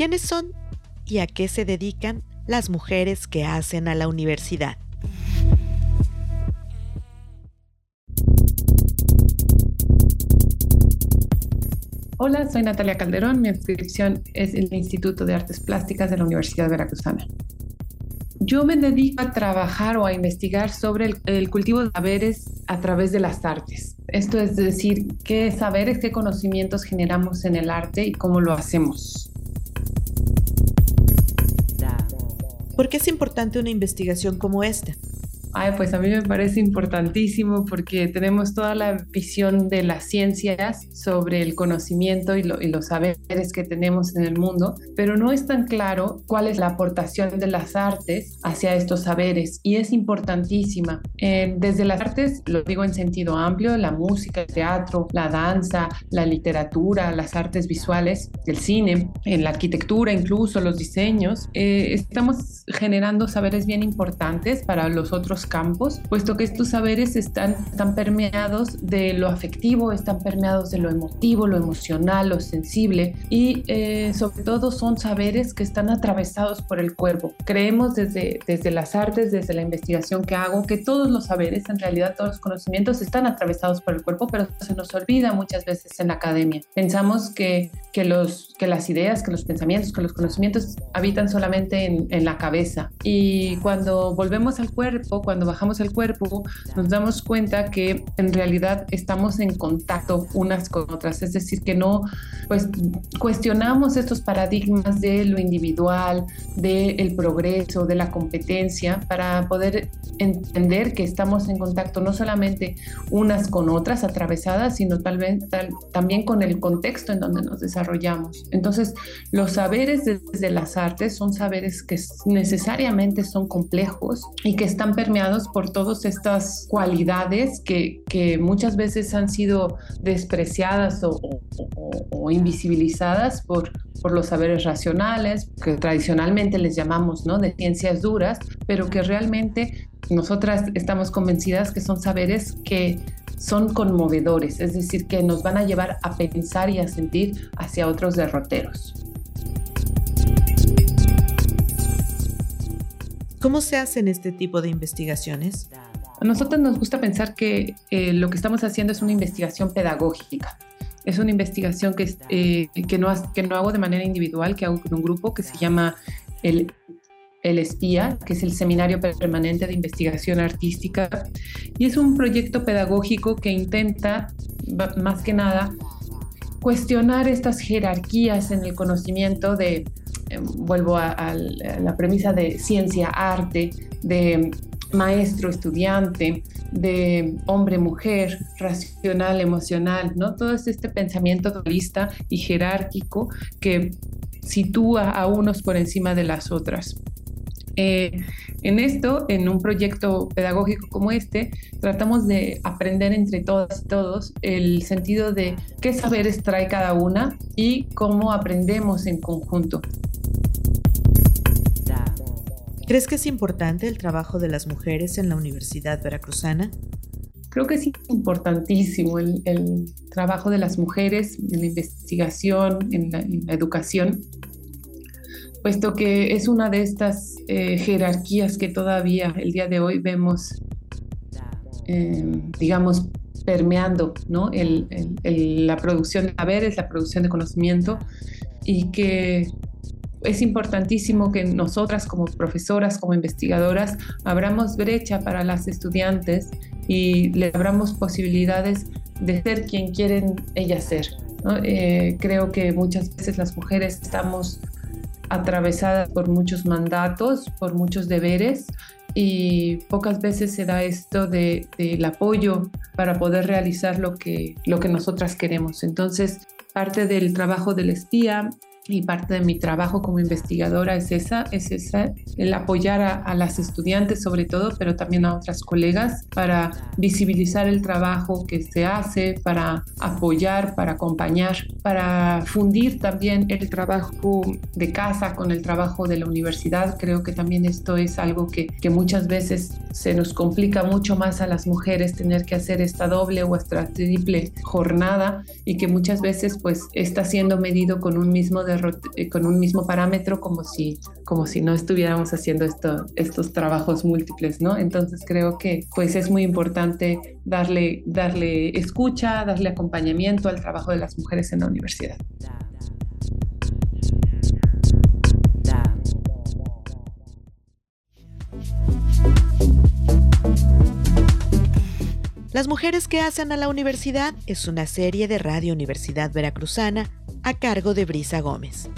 ¿Quiénes son y a qué se dedican las mujeres que hacen a la universidad? Hola, soy Natalia Calderón. Mi inscripción es el Instituto de Artes Plásticas de la Universidad Veracruzana. Yo me dedico a trabajar o a investigar sobre el, cultivo de saberes a través de las artes. Esto es decir, qué saberes, qué conocimientos generamos en el arte y cómo lo hacemos. ¿Por qué es importante una investigación como esta? Ay, pues a mí me parece importantísimo porque tenemos toda la visión de las ciencias sobre el conocimiento y, los saberes que tenemos en el mundo, pero no es tan claro cuál es la aportación de las artes hacia estos saberes y es importantísima. Eh, desde las artes, lo digo en sentido amplio, la música, el teatro, la danza, la literatura, las artes visuales, el cine, en la arquitectura, incluso los diseños, eh, estamos generando saberes bien importantes para los otros campos, puesto que estos saberes están, están permeados de lo afectivo, están permeados de lo emotivo, lo emocional, lo sensible y eh, sobre todo son saberes que están atravesados por el cuerpo. Creemos desde, desde las artes, desde la investigación que hago, que todos los saberes, en realidad todos los conocimientos están atravesados por el cuerpo, pero se nos olvida muchas veces en la academia. Pensamos que, que, los, que las ideas, que los pensamientos, que los conocimientos habitan solamente en, en la cabeza y cuando volvemos al cuerpo, cuando bajamos el cuerpo, nos damos cuenta que en realidad estamos en contacto unas con otras, es decir, que no, pues cuestionamos estos paradigmas de lo individual, del progreso, de la competencia, para poder entender que estamos en contacto no solamente unas con otras atravesadas, sino tal vez también con el contexto en donde nos desarrollamos. Entonces, los saberes desde las artes son saberes que necesariamente son complejos y que están permeados por todas estas cualidades que, que muchas veces han sido despreciadas o, o, invisibilizadas por, por los saberes racionales, que tradicionalmente les llamamos ¿no? de ciencias duras, pero que realmente nosotras estamos convencidas que son saberes que son conmovedores, es decir, que nos van a llevar a pensar y a sentir hacia otros derroteros. ¿Cómo se hacen este tipo de investigaciones? A nosotros nos gusta pensar que eh, lo que estamos haciendo es una investigación pedagógica. Es una investigación que, eh, que, no, que no hago de manera individual, que hago con un grupo que se llama el, el Espía, que es el Seminario Permanente de Investigación Artística. Y es un proyecto pedagógico que intenta, más que nada, cuestionar estas jerarquías en el conocimiento de Em, vuelvo a, la premisa de ciencia-arte, de maestro-estudiante, de hombre-mujer, racional-emocional, ¿no? Todo este pensamiento dualista y jerárquico que sitúa a unos por encima de las otras. Eh, en esto, en un proyecto pedagógico como este, tratamos de aprender entre todas y todos el sentido de qué saberes trae cada una y cómo aprendemos en conjunto. ¿Crees que es importante el trabajo de las mujeres en la Universidad Veracruzana? Creo que es importantísimo el, trabajo de las mujeres en la investigación, en la, educación, puesto que es una de estas eh, jerarquías que todavía el día de hoy vemos, em, digamos, permeando ¿no? la producción de saberes, la producción de conocimiento, y que es importantísimo que nosotras como profesoras, como investigadoras, abramos brecha para las estudiantes y le abramos posibilidades de ser quien quieren ellas ser. Eh, creo que muchas veces las mujeres estamos atravesadas por muchos mandatos, por muchos deberes y pocas veces se da esto del de, apoyo para poder realizar lo que, lo que nosotras queremos. Entonces, parte del trabajo del espía y parte de mi trabajo como investigadora es esa, es esa, el apoyar a, las estudiantes sobre todo, pero también a otras colegas para visibilizar el trabajo que se hace, para apoyar, para acompañar, para fundir también el trabajo de casa con el trabajo de la universidad. Creo que también esto es algo que, que muchas veces se nos complica mucho más a las mujeres tener que hacer esta doble o esta triple jornada y que muchas veces pues está siendo medido con un mismo con un mismo parámetro como si, como si no estuviéramos haciendo esto, estos trabajos múltiples, ¿no? Entonces creo que pues es muy importante darle, darle escucha, darle acompañamiento al trabajo de las mujeres en la universidad. Las mujeres que hacen a la universidad es una serie de Radio Universidad Veracruzana a cargo de Brisa Gómez.